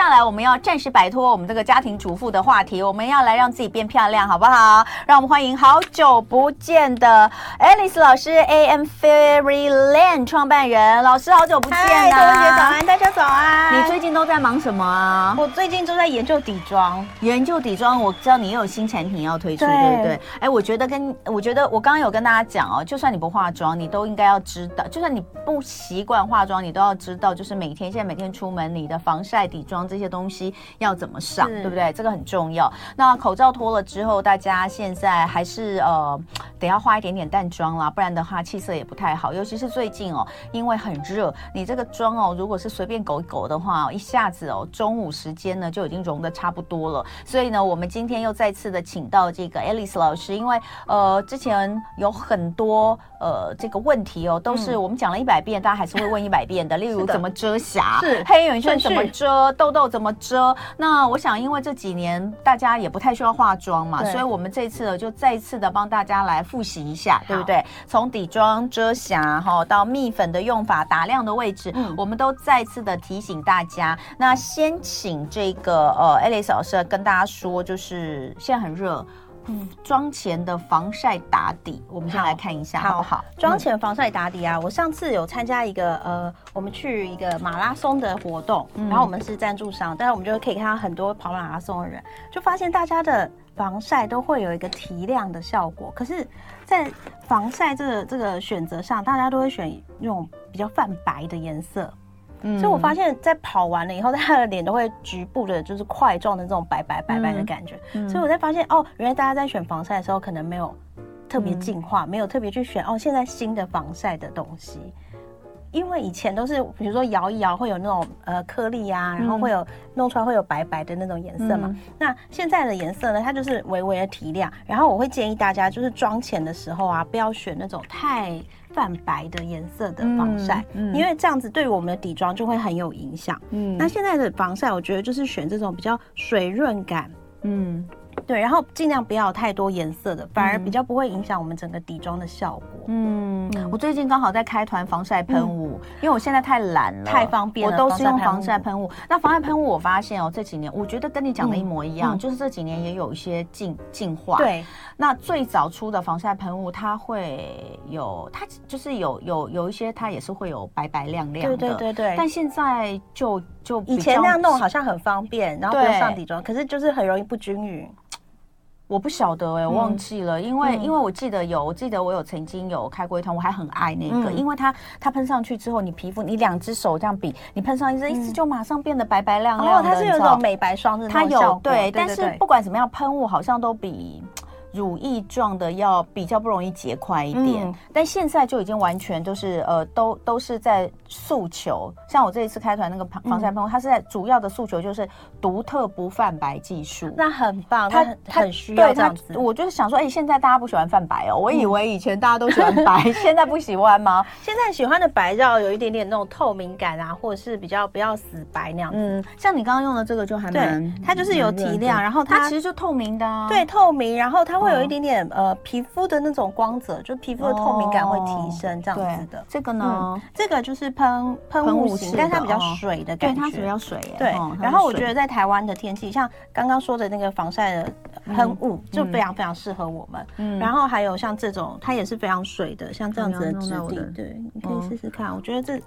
下来我们要暂时摆脱我们这个家庭主妇的话题，我们要来让自己变漂亮，好不好？让我们欢迎好久不见的 Alice 老师，AM Fairyland 创办人。老师，好久不见啊！各位姐早安，大家早安。你最近都在忙什么啊？我最近都在研究底妆，研究底妆。我知道你也有新产品要推出，对，对不对？哎，我觉得跟我觉得我刚刚有跟大家讲哦，就算你不化妆，你都应该要知道，就算你不习惯化妆，你都要知道，就是每天现在每天出门，你的防晒底妆这些东西要怎么上，对不对？这个很重要。那口罩脱了之后，大家现在还是呃，得要化一点点淡妆啦，不然的话气色也不太好。尤其是最近哦，因为很热，你这个妆哦，如果是随便勾一勾的话，一下子哦，中午时间呢就已经融的差不多了。所以呢，我们今天又再次的请到这个 Alice 老师，因为呃，之前有很多呃这个问题哦，都是我们讲了一百遍，大家还是会问一百遍的。例如怎么遮瑕，是黑眼圈怎么遮，痘痘怎么遮。那我想，因为这几年大家也不太需要化妆嘛，所以我们这次呢就再次的帮大家来复习一下，对不对？从底妆、遮瑕哈到蜜粉的用法、打亮的位置，嗯，我们都再次的提醒大家。那先请这个呃，Alice 老师跟大家说，就是现在很热。嗯，妆前的防晒打底，我们先来看一下好，好不好？妆前防晒打底啊，我上次有参加一个呃，我们去一个马拉松的活动，嗯、然后我们是赞助商，但是我们就可以看到很多跑马拉松的人，就发现大家的防晒都会有一个提亮的效果。可是，在防晒这个这个选择上，大家都会选那种比较泛白的颜色。嗯，所以我发现，在跑完了以后，他的脸都会局部的，就是块状的这种白白白白的感觉。嗯，所以我在发现，哦，原来大家在选防晒的时候，可能没有特别进化，没有特别去选哦，现在新的防晒的东西。因为以前都是，比如说摇一摇会有那种呃颗粒呀、啊，然后会有弄出来会有白白的那种颜色嘛。嗯、那现在的颜色呢，它就是微微的提亮。然后我会建议大家，就是妆前的时候啊，不要选那种太泛白的颜色的防晒，嗯嗯、因为这样子对我们的底妆就会很有影响。嗯，那现在的防晒，我觉得就是选这种比较水润感，嗯。对，然后尽量不要有太多颜色的，反而比较不会影响我们整个底妆的效果。嗯，我最近刚好在开团防晒喷雾，嗯、因为我现在太懒了，太方便了，我都是用防晒喷雾。那防晒喷雾，我发现哦，这几年我觉得跟你讲的一模一样，嗯、就是这几年也有一些进进化。对，那最早出的防晒喷雾，它会有，它就是有有有一些，它也是会有白白亮亮的。对对对对。但现在就就以前那样弄好像很方便，然后不用上底妆，可是就是很容易不均匀。我不晓得哎、欸，我忘记了，嗯、因为、嗯、因为我记得有，我记得我有曾经有开过一团，我还很爱那个，嗯、因为它它喷上去之后，你皮肤你两只手这样比，你喷上一支，一支就马上变得白白亮亮的。哦，它是有种美白霜的。它有对，但是不管怎么样，喷雾好像都比。乳液状的要比较不容易结块一点，嗯、但现在就已经完全就是呃，都都是在诉求。像我这一次开团那个防防晒喷雾，它是在主要的诉求就是独特不泛白技术。那很棒，它它很需要这样子。我就是想说，哎、欸，现在大家不喜欢泛白哦，我以为以前大家都喜欢白，嗯、现在不喜欢吗？现在喜欢的白要有一点点那种透明感啊，或者是比较不要死白那样子。嗯，像你刚刚用的这个就还蛮，它就是有提亮，然后它，它其实就透明的、啊，对，透明，然后它。会有一点点呃皮肤的那种光泽，就皮肤的透明感会提升这样子的。这个呢，这个就是喷喷雾型，但是它比较水的感觉，对，它比较水。对，然后我觉得在台湾的天气，像刚刚说的那个防晒的喷雾，就非常非常适合我们。嗯，然后还有像这种，它也是非常水的，像这样子的质地，对，你可以试试看。我觉得这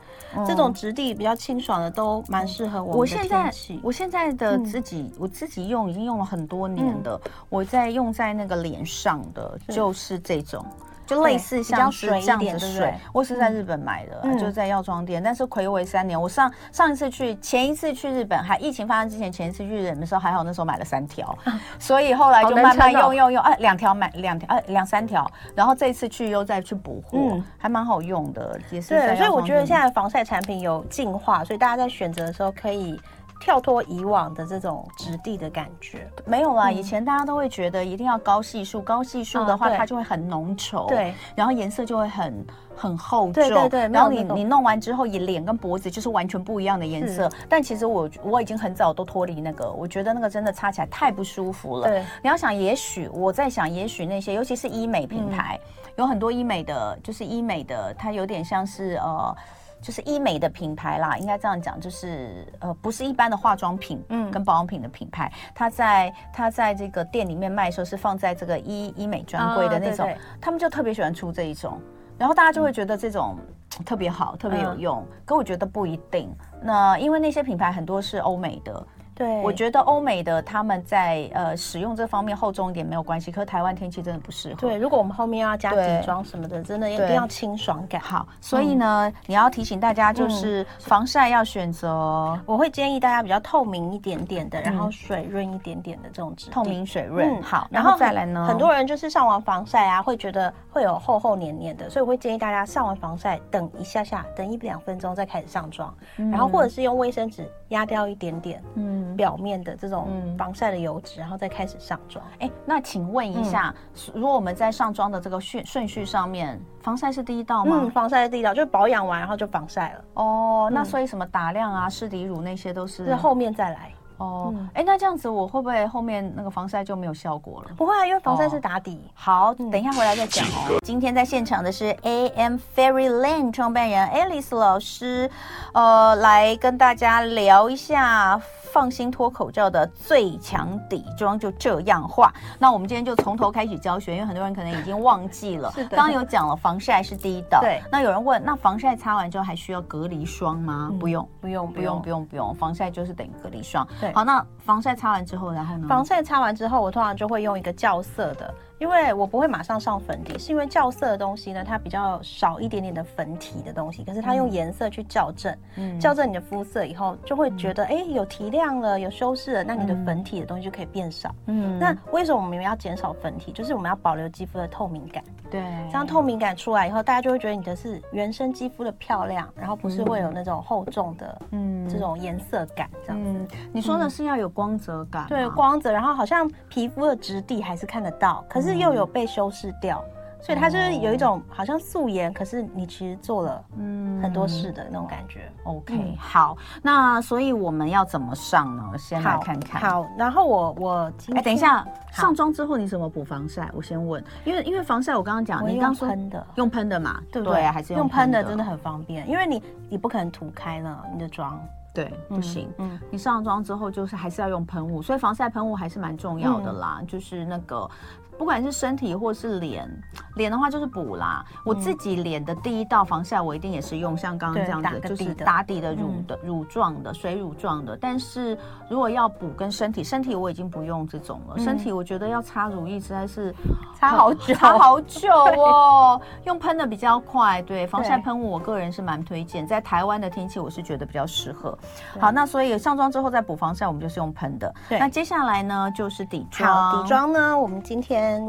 这种质地比较清爽的都蛮适合我们的天气。我现在的自己，我自己用已经用了很多年的，我在用在那个。脸上的就是这种，就类似像是这样子水。我是在日本买的，就是在药妆店。但是暌违三年，我上上一次去，前一次去日本还疫情发生之前，前一次去日本的时候还好，那时候买了三条，所以后来就慢慢用用用，哎，两条买两条，哎，两三条。然后这一次去又再去补货，还蛮好用的，也是。对，所以我觉得现在防晒产品有进化，所以大家在选择的时候可以。跳脱以往的这种质地的感觉，没有啦。以前大家都会觉得一定要高系数，高系数的话它就会很浓稠，对，然后颜色就会很很厚重，对对对。然后你你弄完之后，你脸跟脖子就是完全不一样的颜色。但其实我我已经很早都脱离那个，我觉得那个真的擦起来太不舒服了。对，你要想，也许我在想，也许那些尤其是医美品牌，有很多医美的，就是医美的，它有点像是呃。就是医美的品牌啦，应该这样讲，就是呃，不是一般的化妆品，嗯，跟保养品的品牌，嗯、它在它在这个店里面卖的时候是放在这个医医美专柜的那种，哦、对对，他们就特别喜欢出这一种，然后大家就会觉得这种特别好，嗯、特别有用，可我觉得不一定。那因为那些品牌很多是欧美的。对，我觉得欧美的他们在呃使用这方面厚重一点没有关系，可是台湾天气真的不适合。对，如果我们后面要加底妆什么的，真的一定要清爽感。好，所以呢，嗯、你要提醒大家，就是防晒要选择、嗯，我会建议大家比较透明一点点的，然后水润一点点的这种质地。透明水润。嗯、好，然后再来呢，很多人就是上完防晒啊，会觉得会有厚厚黏黏的，所以我会建议大家上完防晒等一下下，等一两分钟再开始上妆，嗯、然后或者是用卫生纸压掉一点点，嗯，表面的。这种防晒的油脂，然后再开始上妆。哎，那请问一下，嗯、如果我们在上妆的这个顺顺序上面，防晒是第一道吗？嗯，防晒是第一道，就是保养完然后就防晒了。哦，那所以什么打亮啊、适底乳那些都是，是后面再来。哦，哎、嗯，那这样子我会不会后面那个防晒就没有效果了？不会啊，因为防晒是打底。哦、好，等一下回来再讲哦。今天在现场的是 AM Fairyland 创办人 Alice 老师，呃，来跟大家聊一下。放心脱口罩的最强底妆就这样画。那我们今天就从头开始教学，因为很多人可能已经忘记了。是的。刚刚有讲了，防晒是第一道。对。那有人问，那防晒擦完之后还需要隔离霜吗？嗯、不用，不用，不用，不用，不用。防晒就是等于隔离霜。对。好，那防晒擦完之后，然后呢？防晒擦完之后，我通常就会用一个校色的。因为我不会马上上粉底，是因为校色的东西呢，它比较少一点点的粉体的东西，可是它用颜色去校正，嗯，校正你的肤色以后，就会觉得哎、嗯，有提亮了，有修饰了，那你的粉体的东西就可以变少，嗯，那为什么我们要减少粉体？就是我们要保留肌肤的透明感，对，这样透明感出来以后，大家就会觉得你的是原生肌肤的漂亮，然后不是会有那种厚重的，嗯，这种颜色感，这样子。嗯，你说的是要有光泽感，对，光泽，然后好像皮肤的质地还是看得到，可是。又有被修饰掉，所以它就是有一种好像素颜，可是你其实做了嗯很多事的那种感觉。OK，好，那所以我们要怎么上呢？先来看看。好，然后我我哎，等一下，上妆之后你怎么补防晒？我先问，因为因为防晒我刚刚讲，你刚说喷的，用喷的嘛，对不对？还是用喷的真的很方便，因为你你不可能涂开了你的妆。对，不行。嗯，你上妆之后就是还是要用喷雾，所以防晒喷雾还是蛮重要的啦。就是那个。不管是身体或是脸，脸的话就是补啦。嗯、我自己脸的第一道防晒，我一定也是用像刚刚这样子，就是打底的乳的、嗯、乳状的、水乳状的。但是如果要补跟身体，身体我已经不用这种了。嗯、身体我觉得要擦乳液实在是擦好久，擦好久哦。用喷的比较快，对，防晒喷雾我个人是蛮推荐，在台湾的天气我是觉得比较适合。好，那所以上妆之后再补防晒，我们就是用喷的。对那接下来呢就是底妆，好底妆呢，我们今天。先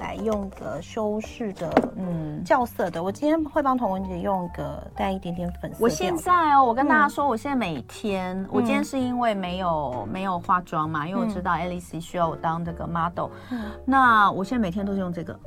来用个修饰的，嗯，校色的。我今天会帮童文姐用个带一点点粉色。我现在哦，我跟大家说，我现在每天，嗯、我今天是因为没有没有化妆嘛，因为我知道 Alice 需要我当这个 model，嗯，那我现在每天都是用这个。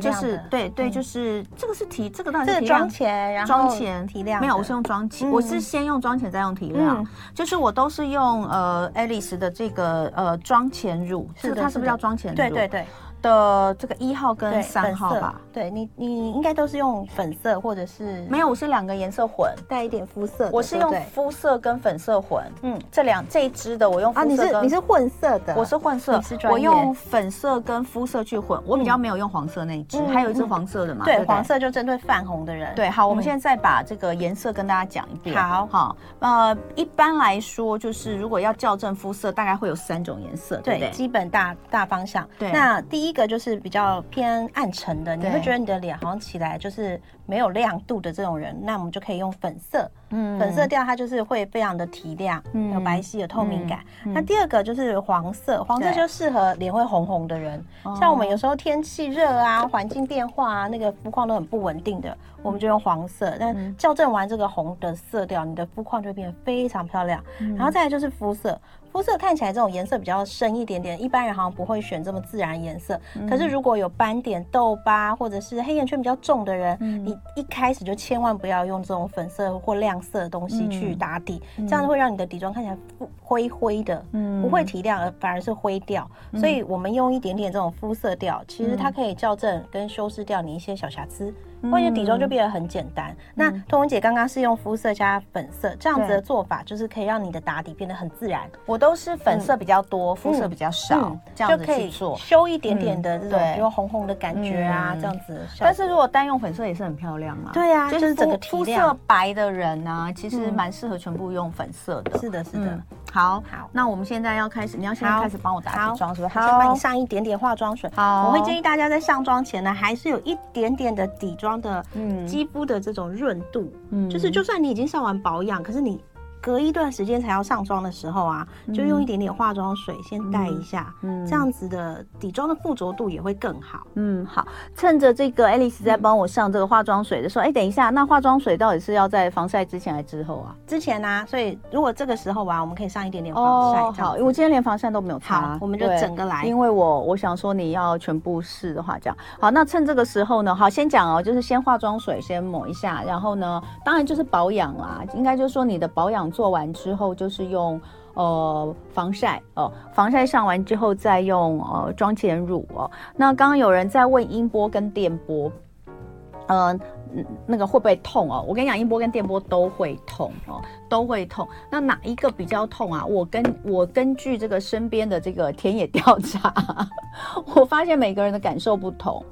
就是对对，就是这个是提这个当然是妆前，然后妆前提亮。没有，我是用妆前，我是先用妆前再用提亮。就是我都是用呃 Alice 的这个呃妆前乳，是它是不是叫妆前乳？对对对。的这个一号跟三号吧，对你，你应该都是用粉色或者是没有，我是两个颜色混，带一点肤色。我是用肤色跟粉色混，嗯，这两这一支的我用肤色啊，你是你是混色的，我是混色，我用粉色跟肤色去混，我比较没有用黄色那一支，还有一支黄色的嘛，对，黄色就针对泛红的人。对，好，我们现在再把这个颜色跟大家讲一遍。好，好，呃，一般来说就是如果要校正肤色，大概会有三种颜色，对，基本大大方向。对，那第一个就是比较。偏暗沉的，你会觉得你的脸好像起来就是没有亮度的这种人，那我们就可以用粉色。嗯，粉色调它就是会非常的提亮，有白皙的透明感。那第二个就是黄色，黄色就适合脸会红红的人，像我们有时候天气热啊，环境变化啊，那个肤况都很不稳定的，我们就用黄色。那校正完这个红的色调，你的肤况就会变得非常漂亮。然后再来就是肤色。肤色看起来这种颜色比较深一点点，一般人好像不会选这么自然颜色。嗯、可是如果有斑点、痘疤或者是黑眼圈比较重的人，嗯、你一开始就千万不要用这种粉色或亮色的东西去打底，嗯、这样会让你的底妆看起来灰灰的，嗯、不会提亮，而反而是灰调。嗯、所以我们用一点点这种肤色调，其实它可以校正跟修饰掉你一些小瑕疵。或者底妆就变得很简单。那彤雯姐刚刚是用肤色加粉色这样子的做法，就是可以让你的打底变得很自然。我都是粉色比较多，肤色比较少，这样子去做，修一点点的这种，比如红红的感觉啊，这样子。但是如果单用粉色也是很漂亮啊。对啊，就是整个肤色白的人呢，其实蛮适合全部用粉色的。是的，是的。好，好，那我们现在要开始，你要先开始帮我打底妆，是不是？好，先帮你上一点点化妆水。好，我会建议大家在上妆前呢，还是有一点点的底妆的，嗯，肌肤的这种润度，嗯，就是就算你已经上完保养，可是你。隔一段时间才要上妆的时候啊，就用一点点化妆水先带一下，嗯，这样子的底妆的附着度也会更好。嗯，好，趁着这个 Alice 在帮我上这个化妆水的时候，哎、嗯，等一下，那化妆水到底是要在防晒之前还是之后啊？之前啊，所以如果这个时候啊，我们可以上一点点防晒。哦，好，因为我今天连防晒都没有擦，我们就整个来。因为我我想说你要全部试的话，这样好，那趁这个时候呢，好，先讲哦，就是先化妆水先抹一下，然后呢，当然就是保养啦，应该就是说你的保养做完之后。就是用呃防晒哦，防晒上完之后再用呃妆前乳哦。那刚刚有人在问音波跟电波，呃，那个会不会痛哦？我跟你讲，音波跟电波都会痛哦，都会痛。那哪一个比较痛啊？我跟我根据这个身边的这个田野调查，我发现每个人的感受不同。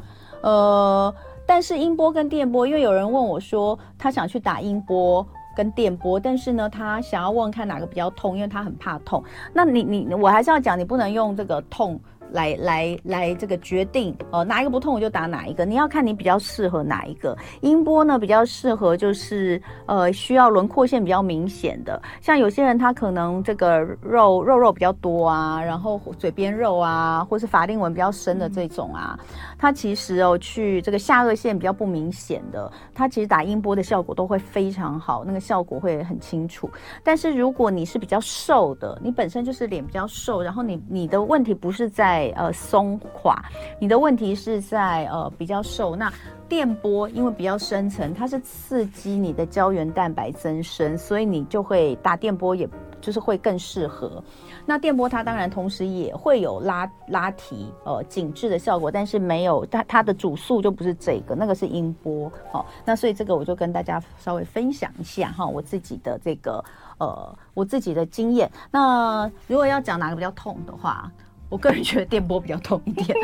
呃，但是音波跟电波，因为有人问我说他想去打音波。跟电波，但是呢，他想要问看哪个比较痛，因为他很怕痛。那你你我还是要讲，你不能用这个痛。来来来，这个决定呃，哪一个不痛我就打哪一个。你要看你比较适合哪一个。音波呢，比较适合就是呃需要轮廓线比较明显的，像有些人他可能这个肉肉肉比较多啊，然后嘴边肉啊，或是法令纹比较深的这种啊，他其实哦去这个下颚线比较不明显的，他其实打音波的效果都会非常好，那个效果会很清楚。但是如果你是比较瘦的，你本身就是脸比较瘦，然后你你的问题不是在。呃，松垮，你的问题是在呃比较瘦。那电波因为比较深层，它是刺激你的胶原蛋白增生，所以你就会打电波，也就是会更适合。那电波它当然同时也会有拉拉提呃紧致的效果，但是没有它它的主诉就不是这个，那个是音波。好、哦，那所以这个我就跟大家稍微分享一下哈，我自己的这个呃我自己的经验。那如果要讲哪个比较痛的话。我个人觉得电波比较痛一点，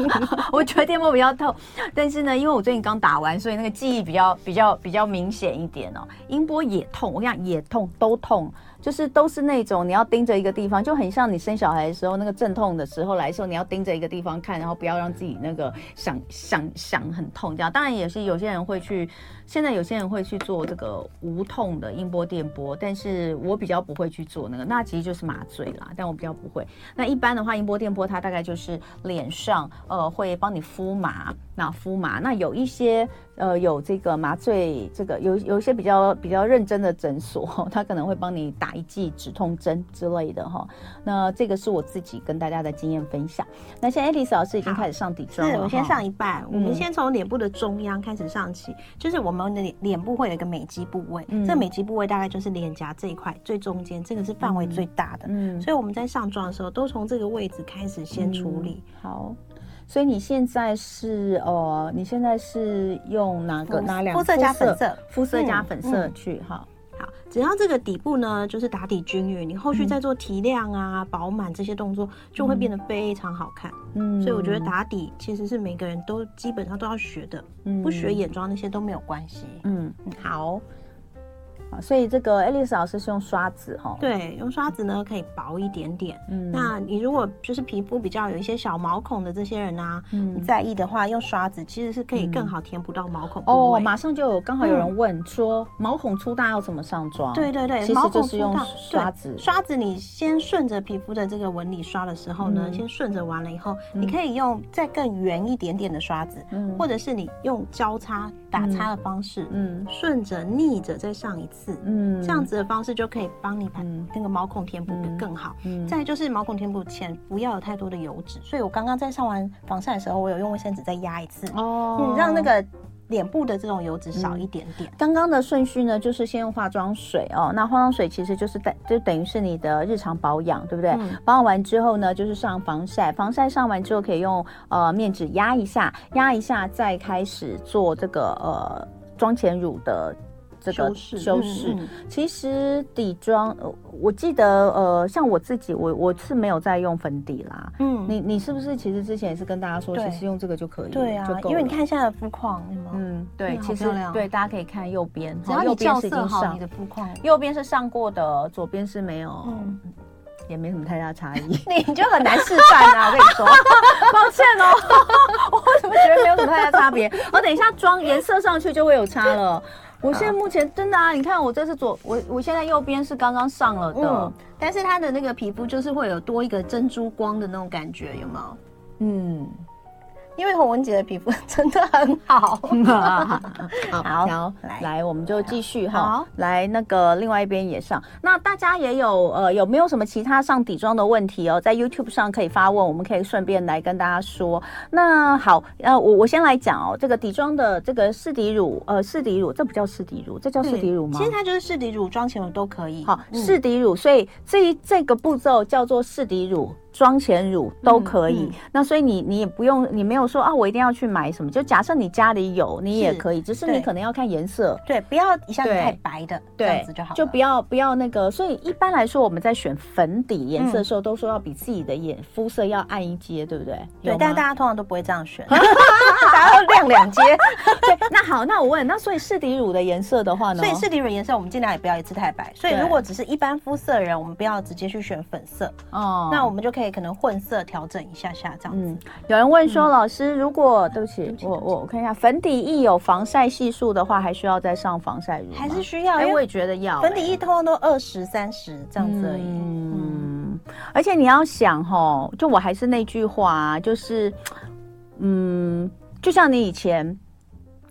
我觉得电波比较痛，但是呢，因为我最近刚打完，所以那个记忆比较比较比较明显一点哦。音波也痛，我跟你讲也痛，都痛。就是都是那种你要盯着一个地方，就很像你生小孩的时候那个阵痛的时候来的时候，你要盯着一个地方看，然后不要让自己那个想想想很痛这样。当然也是有些人会去，现在有些人会去做这个无痛的音波电波，但是我比较不会去做那个，那其实就是麻醉啦，但我比较不会。那一般的话，音波电波它大概就是脸上呃会帮你敷麻，那敷麻，那有一些。呃，有这个麻醉，这个有有一些比较比较认真的诊所，他可能会帮你打一剂止痛针之类的哈。那这个是我自己跟大家的经验分享。那现在 Alice 老师已经开始上底妆了，是，我先上一半。嗯、我们先从脸部的中央开始上起，就是我们的脸部会有一个美肌部位，嗯、这美肌部位大概就是脸颊这一块最中间，这个是范围最大的。嗯，所以我们在上妆的时候，都从这个位置开始先处理。嗯、好。所以你现在是呃，你现在是用哪个哪两个肤色加粉色？肤色加粉色去哈。好，只要这个底部呢，就是打底均匀，你后续再做提亮啊、饱满这些动作，就会变得非常好看。嗯，所以我觉得打底其实是每个人都基本上都要学的，不学眼妆那些都没有关系。嗯，好。所以这个 Alice 老师是用刷子哈，对，用刷子呢可以薄一点点。嗯，那你如果就是皮肤比较有一些小毛孔的这些人啊，嗯，你在意的话，用刷子其实是可以更好填补到毛孔。哦，马上就有刚好有人问说，毛孔粗大要怎么上妆？对对对，其实就是用刷子。刷子你先顺着皮肤的这个纹理刷的时候呢，先顺着完了以后，你可以用再更圆一点点的刷子，或者是你用交叉打擦的方式，嗯，顺着逆着再上一次。嗯，这样子的方式就可以帮你把那个毛孔填补的更好。嗯，再就是毛孔填补前不要有太多的油脂，所以我刚刚在上完防晒的时候，我有用卫生纸再压一次。哦，你，让那个脸部的这种油脂少一点点。刚刚的顺序呢，就是先用化妆水哦。那化妆水其实就是等，就等于是你的日常保养，对不对？嗯、保养完之后呢，就是上防晒。防晒上完之后，可以用呃面纸压一下，压一下，再开始做这个呃妆前乳的。这个修饰，其实底妆，我记得，呃，像我自己，我我是没有在用粉底啦。嗯，你你是不是其实之前也是跟大家说，其实用这个就可以了？对啊，因为你看现在的肤况，嗯，对，其实对，大家可以看右边，只要你校色好，你的肤况，右边是上过的，左边是没有，也没什么太大差异。你就很难示范啊，我跟你说，抱歉哦，我怎么觉得没有什么太大差别？我等一下妆颜色上去就会有差了。我现在目前真的啊，你看我这是左，我我现在右边是刚刚上了的，嗯，但是它的那个皮肤就是会有多一个珍珠光的那种感觉，有没有？嗯。因为洪文姐的皮肤真的很好，好，好，然后来，来，我们就继续哈，好来那个另外一边也上。那大家也有呃有没有什么其他上底妆的问题哦？在 YouTube 上可以发问，我们可以顺便来跟大家说。那好，呃，我我先来讲哦，这个底妆的这个适底乳，呃，适底乳，这不叫适底乳，这叫适底乳吗？其实它就是适底乳，妆前乳都可以。好，适底乳，所以这一这个步骤叫做适底乳。妆前乳都可以，嗯嗯、那所以你你也不用，你没有说啊，我一定要去买什么。就假设你家里有，你也可以，只是你可能要看颜色，对，不要一下子太白的，对，这样子就好，就不要不要那个。所以一般来说，我们在选粉底颜色的时候，都说要比自己的眼肤色要暗一阶，对不对？对，但大家通常都不会这样选，大家要亮两阶。对，那好，那我问，那所以试底乳的颜色的话呢？所以试底乳颜色我们尽量也不要一次太白。所以如果只是一般肤色的人，我们不要直接去选粉色哦，那我们就可以可能混色。调整一下下这样子。嗯，有人问说，嗯、老师，如果对不起，我我我看一下，粉底液有防晒系数的话，还需要再上防晒乳吗？还是需要？哎，我也觉得要。粉底液通常都二十三十这样子而已。嗯，嗯，而且你要想齁，就我还是那句话，就是，嗯，就像你以前。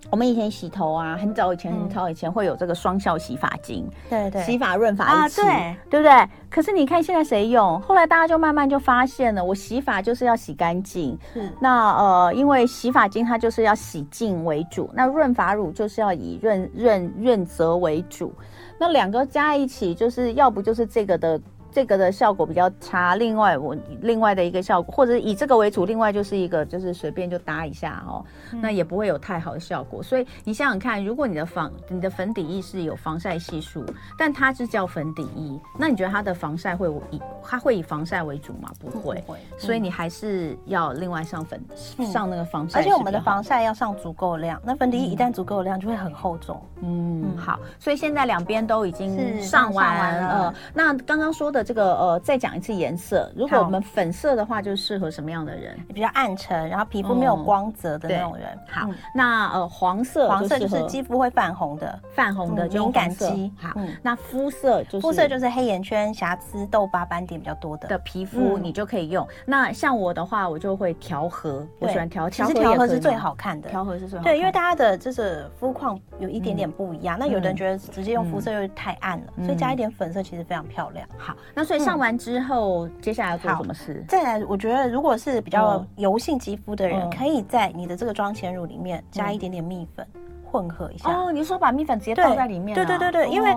我们以前洗头啊，很早以前，很早以前会有这个双效洗发精，对对，洗发润发一起，对对不对？可是你看现在谁用？后来大家就慢慢就发现了，我洗发就是要洗干净。是，那呃，因为洗发精它就是要洗净为主，那润发乳就是要以润润润泽为主，那两个加一起就是要不就是这个的。这个的效果比较差，另外我另外的一个效果，或者以这个为主，另外就是一个就是随便就搭一下哦，嗯、那也不会有太好的效果。所以你想想看，如果你的防你的粉底液是有防晒系数，但它是叫粉底液，那你觉得它的防晒会以它会以防晒为主吗？不会，不会。所以你还是要另外上粉、嗯、上那个防晒，而且我们的防晒要上足够量，那粉底液一旦足够量就会很厚重。嗯，嗯好，所以现在两边都已经上完，了。呃，那刚刚说的。这个呃，再讲一次颜色。如果我们粉色的话，就适合什么样的人？比较暗沉，然后皮肤没有光泽的那种人。好，那呃，黄色，黄色就是肌肤会泛红的，泛红的敏感肌。好，那肤色就是肤色就是黑眼圈、瑕疵、痘疤、斑点比较多的的皮肤，你就可以用。那像我的话，我就会调和，我喜欢调。其实调和是最好看的，调和是最好看。对，因为大家的就是肤况有一点点不一样。那有的人觉得直接用肤色又太暗了，所以加一点粉色其实非常漂亮。好，那所以上完之后，接下来要做什么事？再来，我觉得如果是比较油性肌肤的人，可以在你的这个妆前乳里面加一点点蜜粉，混合一下。哦，你说把蜜粉直接倒在里面？对对对对，因为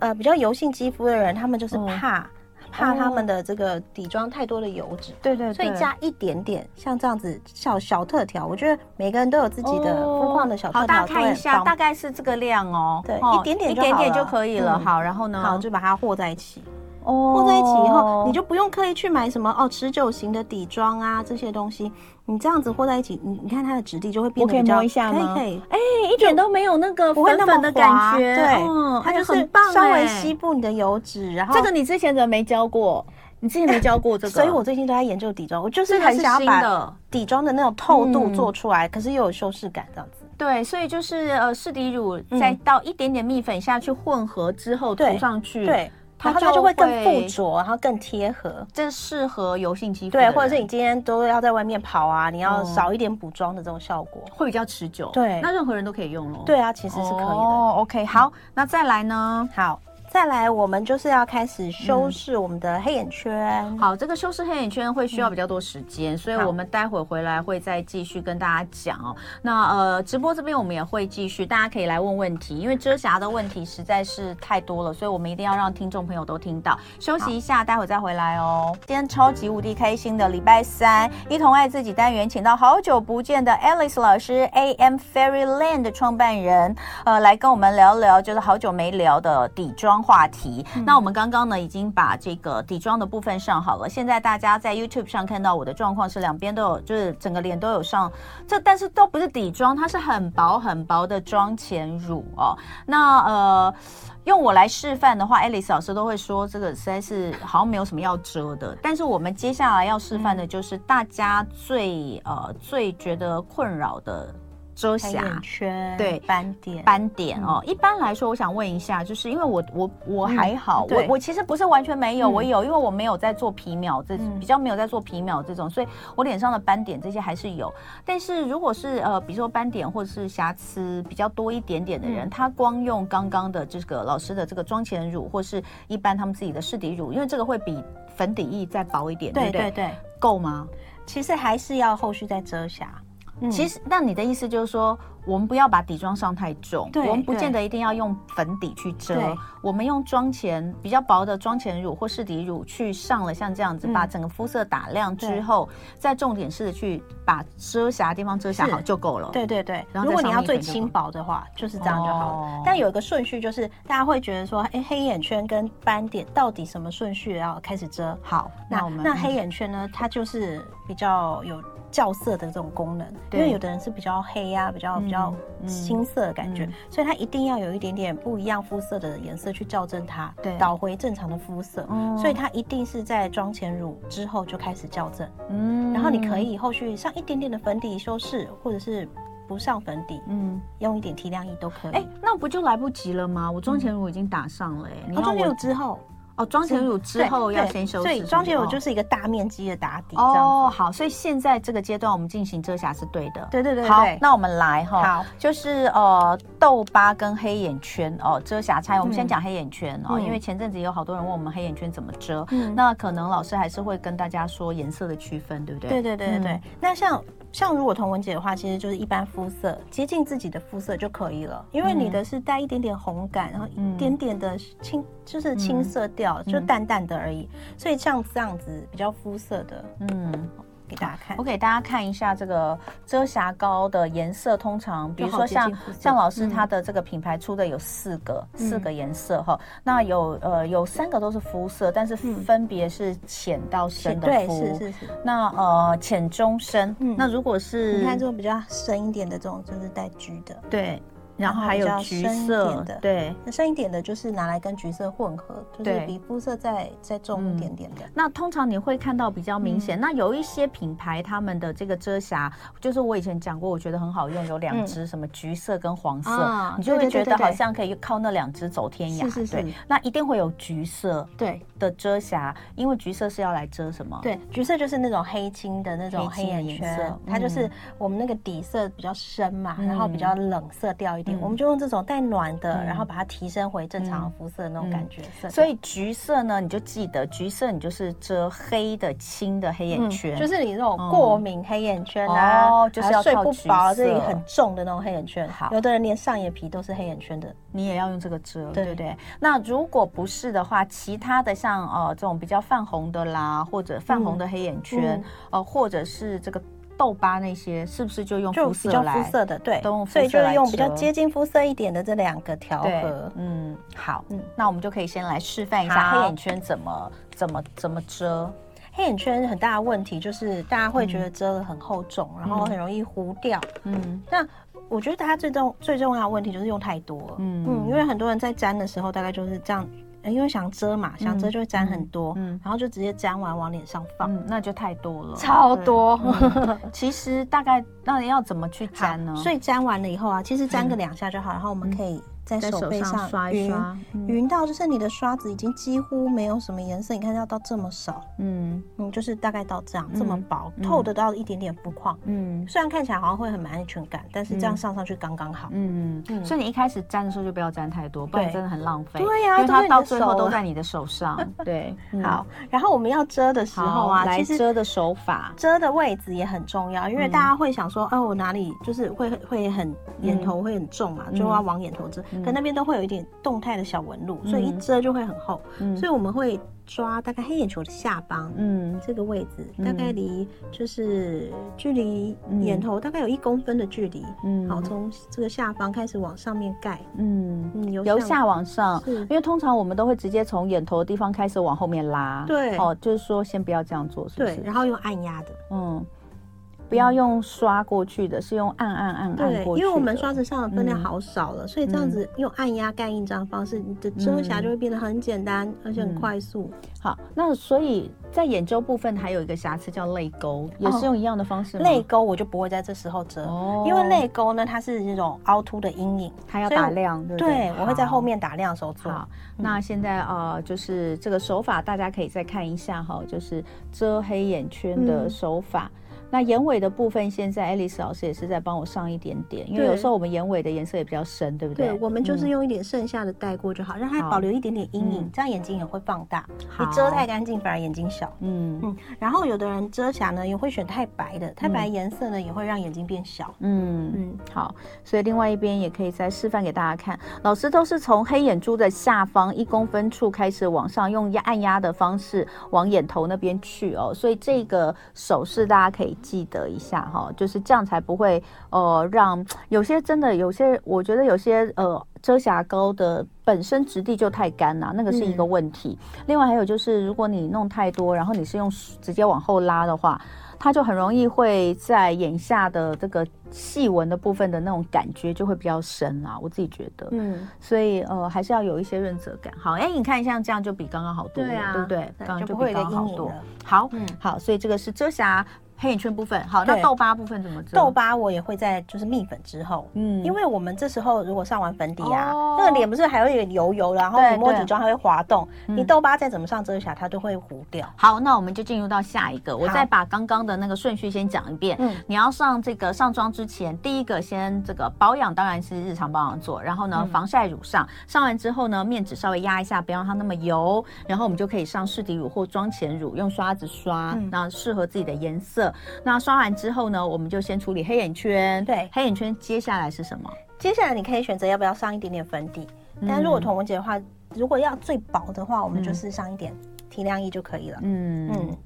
呃比较油性肌肤的人，他们就是怕怕他们的这个底妆太多的油脂。对对，所以加一点点，像这样子小小特调，我觉得每个人都有自己的肤况的小特调。好，大家看一下，大概是这个量哦。对，一点点一点点就可以了。好，然后呢？好，就把它和在一起。和在一起以后，你就不用刻意去买什么哦持久型的底妆啊这些东西，你这样子和在一起，你你看它的质地就会变得比较，可以摸一下吗？可以可以，哎，一点都没有那个粉粉的感觉，对，它就是稍微吸附你的油脂。然后这个你之前怎么没教过？你之前没教过这个，所以我最近都在研究底妆，我就是很想要把底妆的那种透度做出来，可是又有修饰感这样子。对，所以就是呃适底乳再倒一点点蜜粉下去混合之后涂上去，对。它它就会更附着，然后更贴合，这适合油性肌肤。对，或者是你今天都要在外面跑啊，你要少一点补妆的这种效果，会比较持久。对，那任何人都可以用哦。对啊，其实是可以的。哦，OK，好，那再来呢？好。再来我们就是要开始修饰我们的黑眼圈。嗯、好，这个修饰黑眼圈会需要比较多时间，嗯、所以我们待会回来会再继续跟大家讲哦。那呃，直播这边我们也会继续，大家可以来问问题，因为遮瑕的问题实在是太多了，所以我们一定要让听众朋友都听到。休息一下，待会再回来哦。今天超级无敌开心的礼拜三，一同爱自己单元，请到好久不见的 Alice 老师，AM Fairyland 的创办人，呃，来跟我们聊聊，就是好久没聊的底妆话题。嗯、那我们刚刚呢，已经把这个底妆的部分上好了。现在大家在 YouTube 上看到我的状况是两边都有，就是整个脸都有上这，但是都不是底妆，它是很薄很薄的妆前乳哦。那呃。用我来示范的话，Alice 老师都会说这个实在是好像没有什么要遮的。但是我们接下来要示范的就是大家最呃最觉得困扰的。遮瑕圈对斑点斑点哦，一般来说，我想问一下，就是因为我我我还好，我我其实不是完全没有，我有，因为我没有在做皮秒，这比较没有在做皮秒这种，所以我脸上的斑点这些还是有。但是如果是呃，比如说斑点或者是瑕疵比较多一点点的人，他光用刚刚的这个老师的这个妆前乳，或是一般他们自己的试底乳，因为这个会比粉底液再薄一点，对对对，够吗？其实还是要后续再遮瑕。其实，那你的意思就是说，我们不要把底妆上太重，我们不见得一定要用粉底去遮，我们用妆前比较薄的妆前乳或试底乳去上了，像这样子，嗯、把整个肤色打亮之后，再重点是去把遮瑕的地方遮瑕好就够了。对对对，然后如果你要最轻薄的话，就是这样就好了。哦、但有一个顺序，就是大家会觉得说，哎，黑眼圈跟斑点到底什么顺序要开始遮？好，那我们那黑眼圈呢，它就是比较有。校色的这种功能，因为有的人是比较黑呀、啊，比较比较青色的感觉，嗯嗯、所以它一定要有一点点不一样肤色的颜色去校正它，对，导回正常的肤色。嗯、所以它一定是在妆前乳之后就开始校正。嗯，然后你可以后续上一点点的粉底修饰，或者是不上粉底，嗯，用一点提亮液都可以。哎、欸，那不就来不及了吗？我妆前乳已经打上了、欸，哎、嗯，妆前乳之后。哦，妆前乳之后要先修饰，所以妆前乳就是一个大面积的打底。哦，好，所以现在这个阶段我们进行遮瑕是对的。对对对，好，那我们来哈，好，就是呃痘疤跟黑眼圈哦，遮瑕差。我们先讲黑眼圈哦，因为前阵子有好多人问我们黑眼圈怎么遮，那可能老师还是会跟大家说颜色的区分，对不对？对对对对对。那像。像如果童文姐的话，其实就是一般肤色，接近自己的肤色就可以了。因为你的是带一点点红感，然后一点点的青，就是青色调，就淡淡的而已。所以像这样子比较肤色的，嗯。给大家看，我给大家看一下这个遮瑕膏的颜色。通常，比如说像像老师他的这个品牌出的有四个、嗯、四个颜色哈。那有呃有三个都是肤色，但是分别是浅到深的肤。对，是是是。那呃浅中深。嗯、那如果是你看这种比较深一点的这种，就是带橘的。对。然后还有橘色的，对，那深一点的就是拿来跟橘色混合，就是比肤色再再重一点点的。那通常你会看到比较明显。那有一些品牌他们的这个遮瑕，就是我以前讲过，我觉得很好用，有两支什么橘色跟黄色，你就会觉得好像可以靠那两支走天涯。是是是。那一定会有橘色对的遮瑕，因为橘色是要来遮什么？对，橘色就是那种黑青的那种黑眼圈，它就是我们那个底色比较深嘛，然后比较冷色调一点。我们就用这种带暖的，然后把它提升回正常肤色的那种感觉色。所以橘色呢，你就记得橘色，你就是遮黑的、轻的黑眼圈，就是你那种过敏黑眼圈啊，就是要睡不饱，这里很重的那种黑眼圈。好，有的人连上眼皮都是黑眼圈的，你也要用这个遮，对不对？那如果不是的话，其他的像呃这种比较泛红的啦，或者泛红的黑眼圈，呃，或者是这个。痘疤那些是不是就用肤色来？肤色的对，都用肤色。所以就是用比较接近肤色一点的这两个调和。嗯，好，嗯，那我们就可以先来示范一下黑眼圈怎么怎么怎么遮。黑眼圈很大的问题就是大家会觉得遮的很厚重，然后很容易糊掉。嗯，那我觉得大家最重最重要的问题就是用太多。嗯嗯，因为很多人在粘的时候大概就是这样。因为想遮嘛，想遮就会沾很多，嗯，然后就直接沾完往脸上放，那就太多了，超多。其实大概那要怎么去沾呢？所以沾完了以后啊，其实沾个两下就好，嗯、然后我们可以。在手背上刷一刷，匀到就是你的刷子已经几乎没有什么颜色，你看要到这么少，嗯嗯，就是大概到这样这么薄，透得到一点点肤况，嗯，虽然看起来好像会很没安全感，但是这样上上去刚刚好，嗯嗯，所以你一开始沾的时候就不要沾太多，不然真的很浪费，对呀，因为它到最后都在你的手上，对，好，然后我们要遮的时候啊，其实遮的手法，遮的位置也很重要，因为大家会想说，哦，我哪里就是会会很眼头会很重嘛，就要往眼头遮，可那边都会有一点。动态的小纹路，所以一遮就会很厚。嗯，所以我们会抓大概黑眼球的下方，嗯，这个位置大概离就是距离眼头大概有一公分的距离。嗯，好，从这个下方开始往上面盖。嗯嗯，由下往上，因为通常我们都会直接从眼头的地方开始往后面拉。对，哦，就是说先不要这样做，是不是？对，然后用按压的。嗯。不要用刷过去的，是用按按按按过去。对，因为我们刷子上的分量好少了，所以这样子用按压盖印章方式，你的遮瑕就会变得很简单，而且很快速。好，那所以在眼周部分还有一个瑕疵叫泪沟，也是用一样的方式。泪沟我就不会在这时候遮，因为泪沟呢，它是这种凹凸的阴影，它要打亮。对，我会在后面打亮的时候做。好，那现在呃，就是这个手法，大家可以再看一下哈，就是遮黑眼圈的手法。那眼尾的部分，现在 Alice 老师也是在帮我上一点点，因为有时候我们眼尾的颜色也比较深，对不对？对，我们就是用一点剩下的带过就好，让它保留一点点阴影，这样眼睛也会放大。你遮太干净，反而眼睛小。嗯嗯。然后有的人遮瑕呢，也会选太白的，太白颜色呢，也会让眼睛变小。嗯嗯。好，所以另外一边也可以再示范给大家看，老师都是从黑眼珠的下方一公分处开始往上，用压按压的方式往眼头那边去哦，所以这个手势大家可以。记得一下哈，就是这样才不会呃让有些真的有些，我觉得有些呃遮瑕膏的本身质地就太干了，那个是一个问题。嗯、另外还有就是，如果你弄太多，然后你是用直接往后拉的话，它就很容易会在眼下的这个细纹的部分的那种感觉就会比较深啊，我自己觉得。嗯，所以呃还是要有一些润泽感。好，哎，你看像这样就比刚刚好多了，对啊，对不对？刚刚就比刚刚好多。好，嗯，好，所以这个是遮瑕。黑眼圈部分好，那痘疤部分怎么遮？痘疤我也会在就是蜜粉之后，嗯，因为我们这时候如果上完粉底啊，那个脸不是还有一点油油，然后你摸底妆还会滑动，你痘疤再怎么上遮瑕，它都会糊掉。好，那我们就进入到下一个，我再把刚刚的那个顺序先讲一遍。嗯，你要上这个上妆之前，第一个先这个保养，当然是日常保养做，然后呢防晒乳上，上完之后呢面纸稍微压一下，不要让它那么油，然后我们就可以上试底乳或妆前乳，用刷子刷，那适合自己的颜色。那刷完之后呢，我们就先处理黑眼圈。对，黑眼圈接下来是什么？接下来你可以选择要不要上一点点粉底。嗯、但如果童文姐的话，如果要最薄的话，我们就是上一点提亮液就可以了。嗯嗯。嗯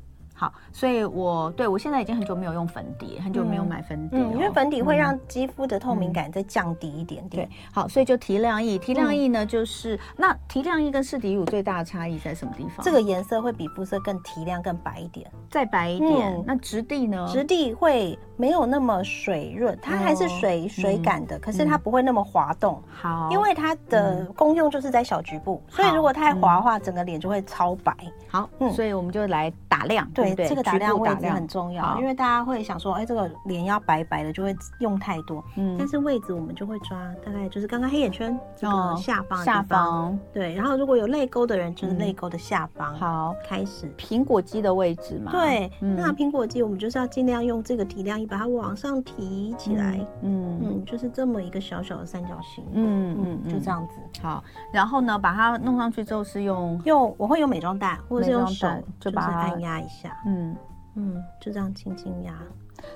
好，所以我对我现在已经很久没有用粉底，很久没有买粉底，因为粉底会让肌肤的透明感再降低一点点。对，好，所以就提亮液，提亮液呢，就是那提亮液跟试底乳最大的差异在什么地方？这个颜色会比肤色更提亮、更白一点，再白一点。那质地呢？质地会没有那么水润，它还是水水感的，可是它不会那么滑动。好，因为它的功用就是在小局部，所以如果太滑的话，整个脸就会超白。好，嗯，所以我们就来打亮。对。对，这个打亮位置很重要，因为大家会想说，哎，这个脸要白白的，就会用太多。嗯，但是位置我们就会抓，大概就是刚刚黑眼圈这个下方。下方。对，然后如果有泪沟的人，就是泪沟的下方。好，开始。苹果肌的位置嘛。对，那苹果肌我们就是要尽量用这个提亮液把它往上提起来。嗯嗯，就是这么一个小小的三角形。嗯嗯，就这样子。好，然后呢，把它弄上去之后是用用，我会用美妆蛋，或者是用手就把它按压一下。嗯嗯，就这样轻轻压。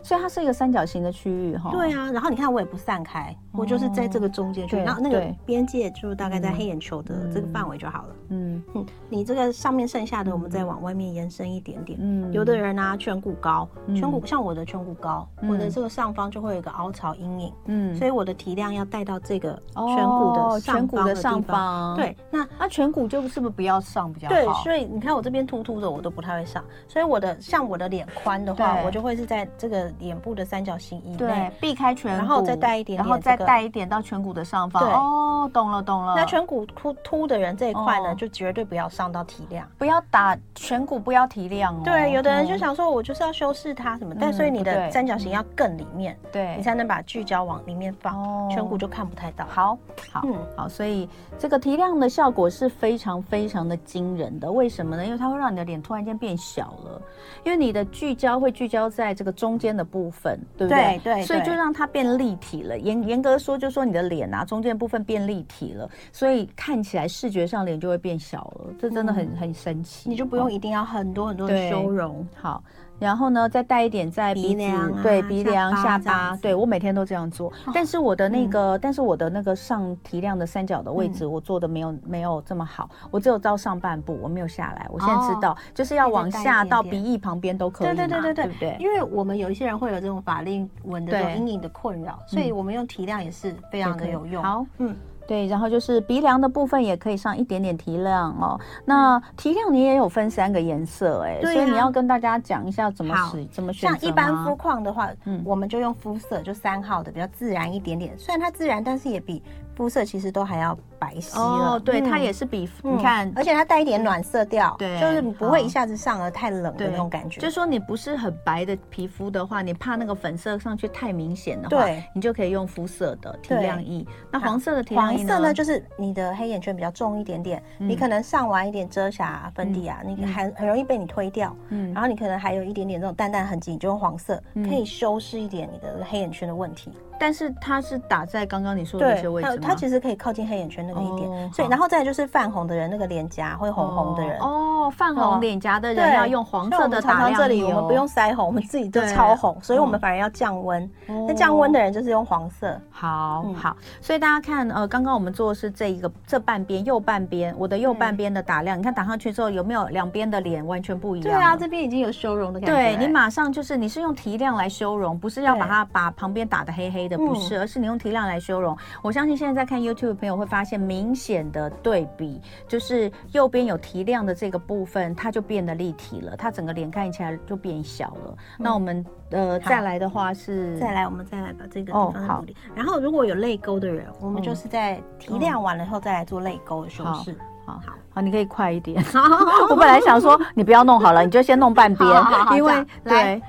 所以它是一个三角形的区域哈。对啊，然后你看我也不散开，我就是在这个中间去，然后那个边界就大概在黑眼球的这个范围就好了。嗯嗯，你这个上面剩下的，我们再往外面延伸一点点。嗯，有的人啊，颧骨高，颧骨像我的颧骨高，我的这个上方就会有一个凹槽阴影。嗯，所以我的提亮要带到这个颧骨的颧骨的上方。对，那那颧骨就是不是不要上比较好？对，所以你看我这边凸凸的，我都不太会上。所以我的像我的脸宽的话，我就会是在这个。个脸部的三角形以内，对，避开颧骨，然后再带一点点、这个，然后再带一点到颧骨的上方。对哦，懂了懂了。那颧骨突凸的人这一块呢，哦、就绝对不要上到提亮，不要打颧骨，不要提亮哦。对，有的人就想说，我就是要修饰它什么，嗯、但所以你的三角形要更里面，对，你才能把聚焦往里面放，颧、哦、骨就看不太到。好，好，嗯，好，所以这个提亮的效果是非常非常的惊人的。为什么呢？因为它会让你的脸突然间变小了，因为你的聚焦会聚焦在这个中间的部分，对不对？对，对，对，所以就让它变立体了。严严格说，就说你的脸啊，中间部分变立体了，所以看起来视觉上脸就会变小了。这真的很、嗯、很神奇，你就不用一定要很多很多的修容。好。然后呢，再带一点在鼻子，鼻梁啊、对鼻梁、下巴，对我每天都这样做。哦、但是我的那个，嗯、但是我的那个上提亮的三角的位置，嗯、我做的没有没有这么好。我只有到上半部，我没有下来。我现在知道，哦、就是要往下到鼻翼旁边都可以。对对对对对，对？因为我们有一些人会有这种法令纹的这种阴影的困扰，所以我们用提亮也是非常的有用。好，嗯。对，然后就是鼻梁的部分也可以上一点点提亮哦。那提亮你也有分三个颜色哎，所以你要跟大家讲一下怎么使怎么选。像一般肤况的话，嗯，我们就用肤色就三号的比较自然一点点，虽然它自然，但是也比肤色其实都还要白皙了。对，它也是比你看，而且它带一点暖色调，对，就是你不会一下子上了太冷的那种感觉。就是说你不是很白的皮肤的话，你怕那个粉色上去太明显的话，对，你就可以用肤色的提亮液。那黄色的提亮液黄色呢，就是。你的黑眼圈比较重一点点，嗯、你可能上完一点遮瑕粉底啊，嗯、你很很容易被你推掉。嗯，然后你可能还有一点点这种淡淡痕迹，你就用黄色，嗯、可以修饰一点你的黑眼圈的问题。但是它是打在刚刚你说的那些位置吗？它其实可以靠近黑眼圈那个一点。哦、所以，然后再就是泛红的人，那个脸颊会红红的人。哦，泛红脸颊的人要用黄色的打亮液。这里我们不用腮红，我们自己都超红，所以我们反而要降温。那、哦、降温的人就是用黄色。好、嗯、好，所以大家看，呃，刚刚我们做的是这一个这半边右半边，我的右半边的打亮，嗯、你看打上去之后有没有两边的脸完全不一样？对啊，这边已经有修容的感觉。对，你马上就是你是用提亮来修容，不是要把它把旁边打的黑黑的，不是，嗯、而是你。用提亮来修容，我相信现在在看 YouTube 的朋友会发现明显的对比，就是右边有提亮的这个部分，它就变得立体了，它整个脸看起来就变小了。嗯、那我们呃再来的话是再来，我们再来把这个地方放这里。然后如果有泪沟的人，我们就是在提亮完了以后再来做泪沟的修饰。好好好，你可以快一点。我本来想说你不要弄好了，你就先弄半边，因为对。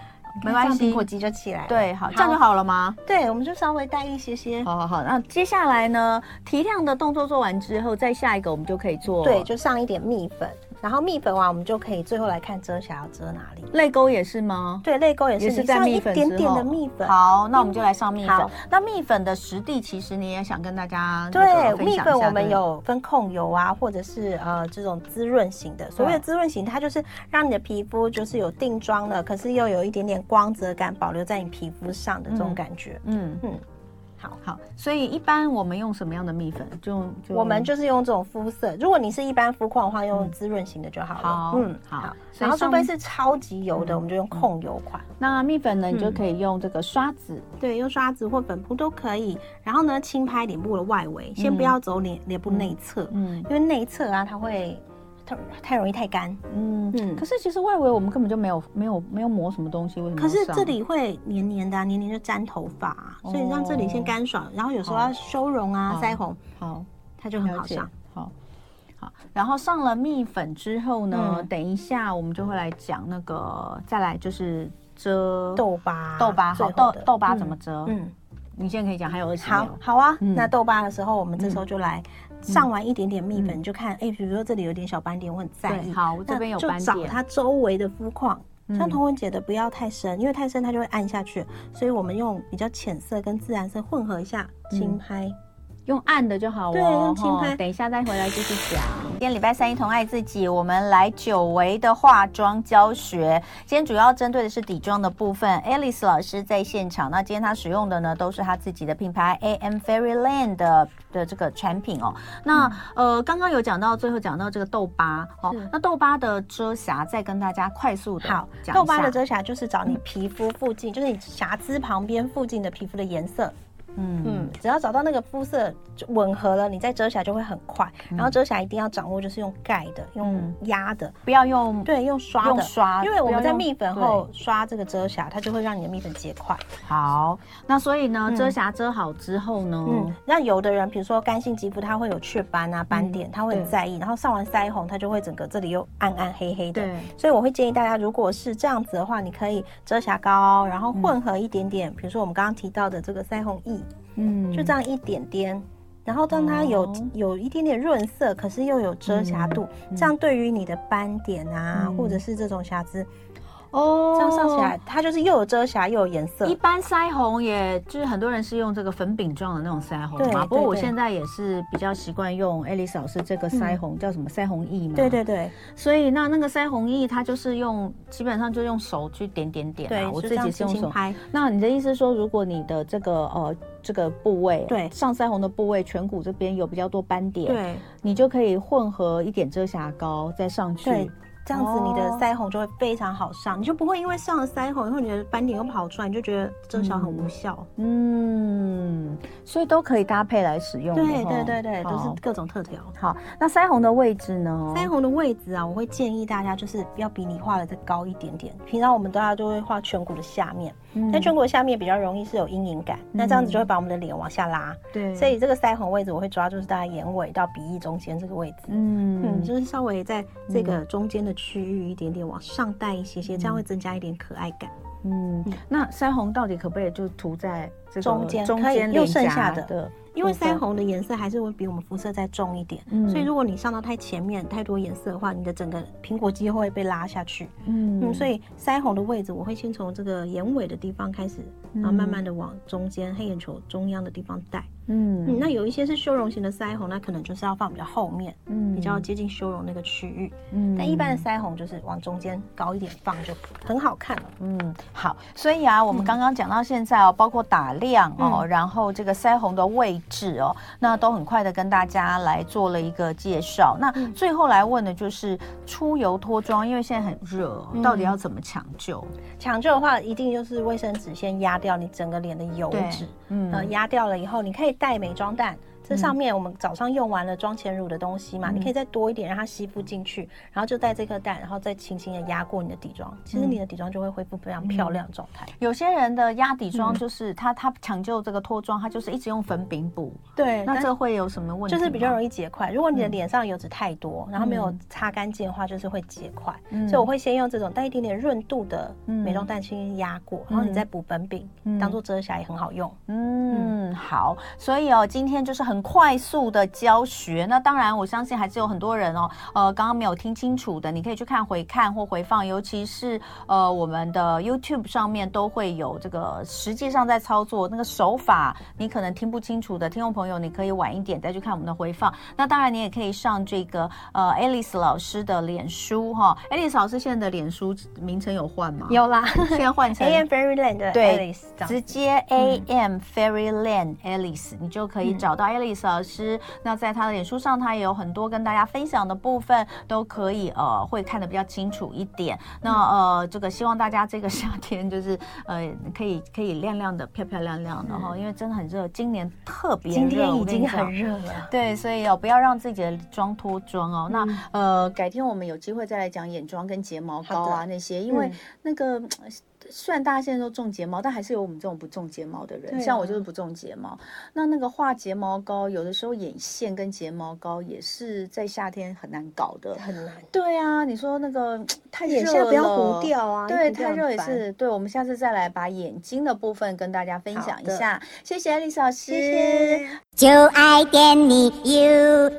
没关系，苹果肌就起来。对，好，这样就好了吗？对，我们就稍微带一些些。好好好，那接下来呢？提亮的动作做完之后，再下一个我们就可以做。对，就上一点蜜粉。然后蜜粉完，我们就可以最后来看遮瑕要遮哪里。泪沟也是吗？对，泪沟也是。也是在蜜粉。一点点的蜜粉。好，那我们就来上蜜粉。那蜜粉的质地，其实你也想跟大家对蜜粉，我们有分控油啊，或者是呃这种滋润型的。所谓的滋润型，它就是让你的皮肤就是有定妆了，可是又有一点点光泽感保留在你皮肤上的这种感觉。嗯嗯。好好，所以一般我们用什么样的蜜粉？就，就我们就是用这种肤色。如果你是一般肤况的话，用滋润型的就好了。好，嗯，好。然后除非是超级油的，我们就用控油款。那蜜粉呢，你就可以用这个刷子，对，用刷子或粉扑都可以。然后呢，轻拍脸部的外围，先不要走脸脸部内侧，嗯，因为内侧啊，它会。太容易太干，嗯嗯。可是其实外围我们根本就没有没有没有抹什么东西，为什么？可是这里会黏黏的，黏黏就粘头发，所以让这里先干爽，然后有时候要修容啊，腮红，好，它就很好上。好，好，然后上了蜜粉之后呢，等一下我们就会来讲那个，再来就是遮痘疤，痘疤好，痘痘疤怎么遮？嗯，你现在可以讲，还有二十。好，好啊。那痘疤的时候，我们这时候就来。上完一点点蜜粉，就看哎，比如说这里有点小斑点，我很在意。好，我这边有斑点。就找它周围的肤况，像童文姐的不要太深，因为太深它就会暗下去。所以我们用比较浅色跟自然色混合一下，轻拍。用暗的就好哦。对，用轻拍。等一下再回来继续讲。今天礼拜三，一同爱自己，我们来久违的化妆教学。今天主要针对的是底妆的部分。Alice 老师在现场。那今天她使用的呢，都是她自己的品牌 AM Fairyland 的的这个产品哦。那、嗯、呃，刚刚有讲到，最后讲到这个痘疤哦。那痘疤的遮瑕，再跟大家快速的好讲。痘疤的遮瑕就是找你皮肤附近，嗯、就是你瑕疵旁边附近的皮肤的颜色。嗯。嗯，只要找到那个肤色吻合了，你再遮瑕就会很快。然后遮瑕一定要掌握，就是用盖的，用压的，不要用对用刷的。用刷，因为我们在蜜粉后刷这个遮瑕，它就会让你的蜜粉结块。好，那所以呢，遮瑕遮好之后呢，嗯，那有的人比如说干性肌肤，它会有雀斑啊斑点，他会很在意，然后上完腮红，它就会整个这里又暗暗黑黑的。对，所以我会建议大家，如果是这样子的话，你可以遮瑕膏，然后混合一点点，比如说我们刚刚提到的这个腮红液。嗯，就这样一点点，然后让它有有一点点润色，可是又有遮瑕度，这样对于你的斑点啊，或者是这种瑕疵。哦，这样上起来，它就是又有遮瑕又有颜色。一般腮红，也就是很多人是用这个粉饼状的那种腮红嘛。不过我现在也是比较习惯用 Alice 老师这个腮红，叫什么腮红液嘛。对对对。所以那那个腮红液，它就是用基本上就用手去点点点。对，我自己是用手拍。那你的意思是说，如果你的这个呃这个部位，对，上腮红的部位颧骨这边有比较多斑点，对，你就可以混合一点遮瑕膏再上去。这样子你的腮红就会非常好上，你就不会因为上了腮红以后，你的斑点又跑出来，你就觉得遮瑕很无效。嗯，所以都可以搭配来使用。对对对对，都是各种特调。好，那腮红的位置呢？腮红的位置啊，我会建议大家就是要比你画的再高一点点。平常我们大家都会画颧骨的下面，但颧骨下面比较容易是有阴影感，那这样子就会把我们的脸往下拉。对，所以这个腮红位置我会抓住是大概眼尾到鼻翼中间这个位置。嗯嗯，就是稍微在这个中间的。区域一点点往上带一些些，这样会增加一点可爱感。嗯，那腮红到底可不可以就涂在这个中间？中间又剩下的。因为腮红的颜色还是会比我们肤色再重一点，嗯、所以如果你上到太前面太多颜色的话，你的整个苹果肌会被拉下去。嗯，嗯，所以腮红的位置我会先从这个眼尾的地方开始，然后慢慢的往中间黑眼球中央的地方带。嗯，嗯，那有一些是修容型的腮红，那可能就是要放比较后面，嗯，比较接近修容那个区域。嗯，但一般的腮红就是往中间高一点放就很好看了。嗯，好，所以啊，我们刚刚讲到现在哦，包括打亮哦，嗯、然后这个腮红的位置。哦，那都很快的跟大家来做了一个介绍。那最后来问的就是出油脱妆，因为现在很热，到底要怎么抢救？抢救的话，一定就是卫生纸先压掉你整个脸的油脂，嗯，呃，压掉了以后，你可以带美妆蛋。这上面我们早上用完了妆前乳的东西嘛，你可以再多一点，让它吸附进去，然后就带这颗蛋，然后再轻轻的压过你的底妆，其实你的底妆就会恢复非常漂亮状态。有些人的压底妆就是他他抢救这个脱妆，他就是一直用粉饼补。对，那这会有什么问题？就是比较容易结块。如果你的脸上油脂太多，然后没有擦干净的话，就是会结块。所以我会先用这种带一点点润度的美妆蛋轻轻压过，然后你再补粉饼，当做遮瑕也很好用。嗯，好。所以哦，今天就是很。快速的教学，那当然我相信还是有很多人哦，呃，刚刚没有听清楚的，你可以去看回看或回放，尤其是呃我们的 YouTube 上面都会有这个实际上在操作那个手法，你可能听不清楚的听众朋友，你可以晚一点再去看我们的回放。那当然你也可以上这个呃 Alice 老师的脸书哈、哦、，Alice 老师现在的脸书名称有换吗？有啦，现在换成 AM Fairyland 对 Alice，直接 AM Fairyland Alice，你就可以找到 Alice。Alice 老师，那在他的脸书上，他也有很多跟大家分享的部分，都可以呃会看得比较清楚一点。那呃这个希望大家这个夏天就是呃可以可以亮亮的、漂漂亮亮的哈，因为真的很热，今年特别热，今天已经很热了。对，所以哦不要让自己的妆脱妆哦。那呃改天我们有机会再来讲眼妆跟睫毛膏啊那些，因为那个。虽然大家现在都种睫毛，但还是有我们这种不种睫毛的人。啊、像我就是不种睫毛。那那个画睫毛膏，有的时候眼线跟睫毛膏也是在夏天很难搞的，很难。对啊，你说那个 太热了，不要糊掉啊。对，太热也是。对，我们下次再来把眼睛的部分跟大家分享一下。的谢谢 Alice 老师，谢谢。就爱点你 UFO。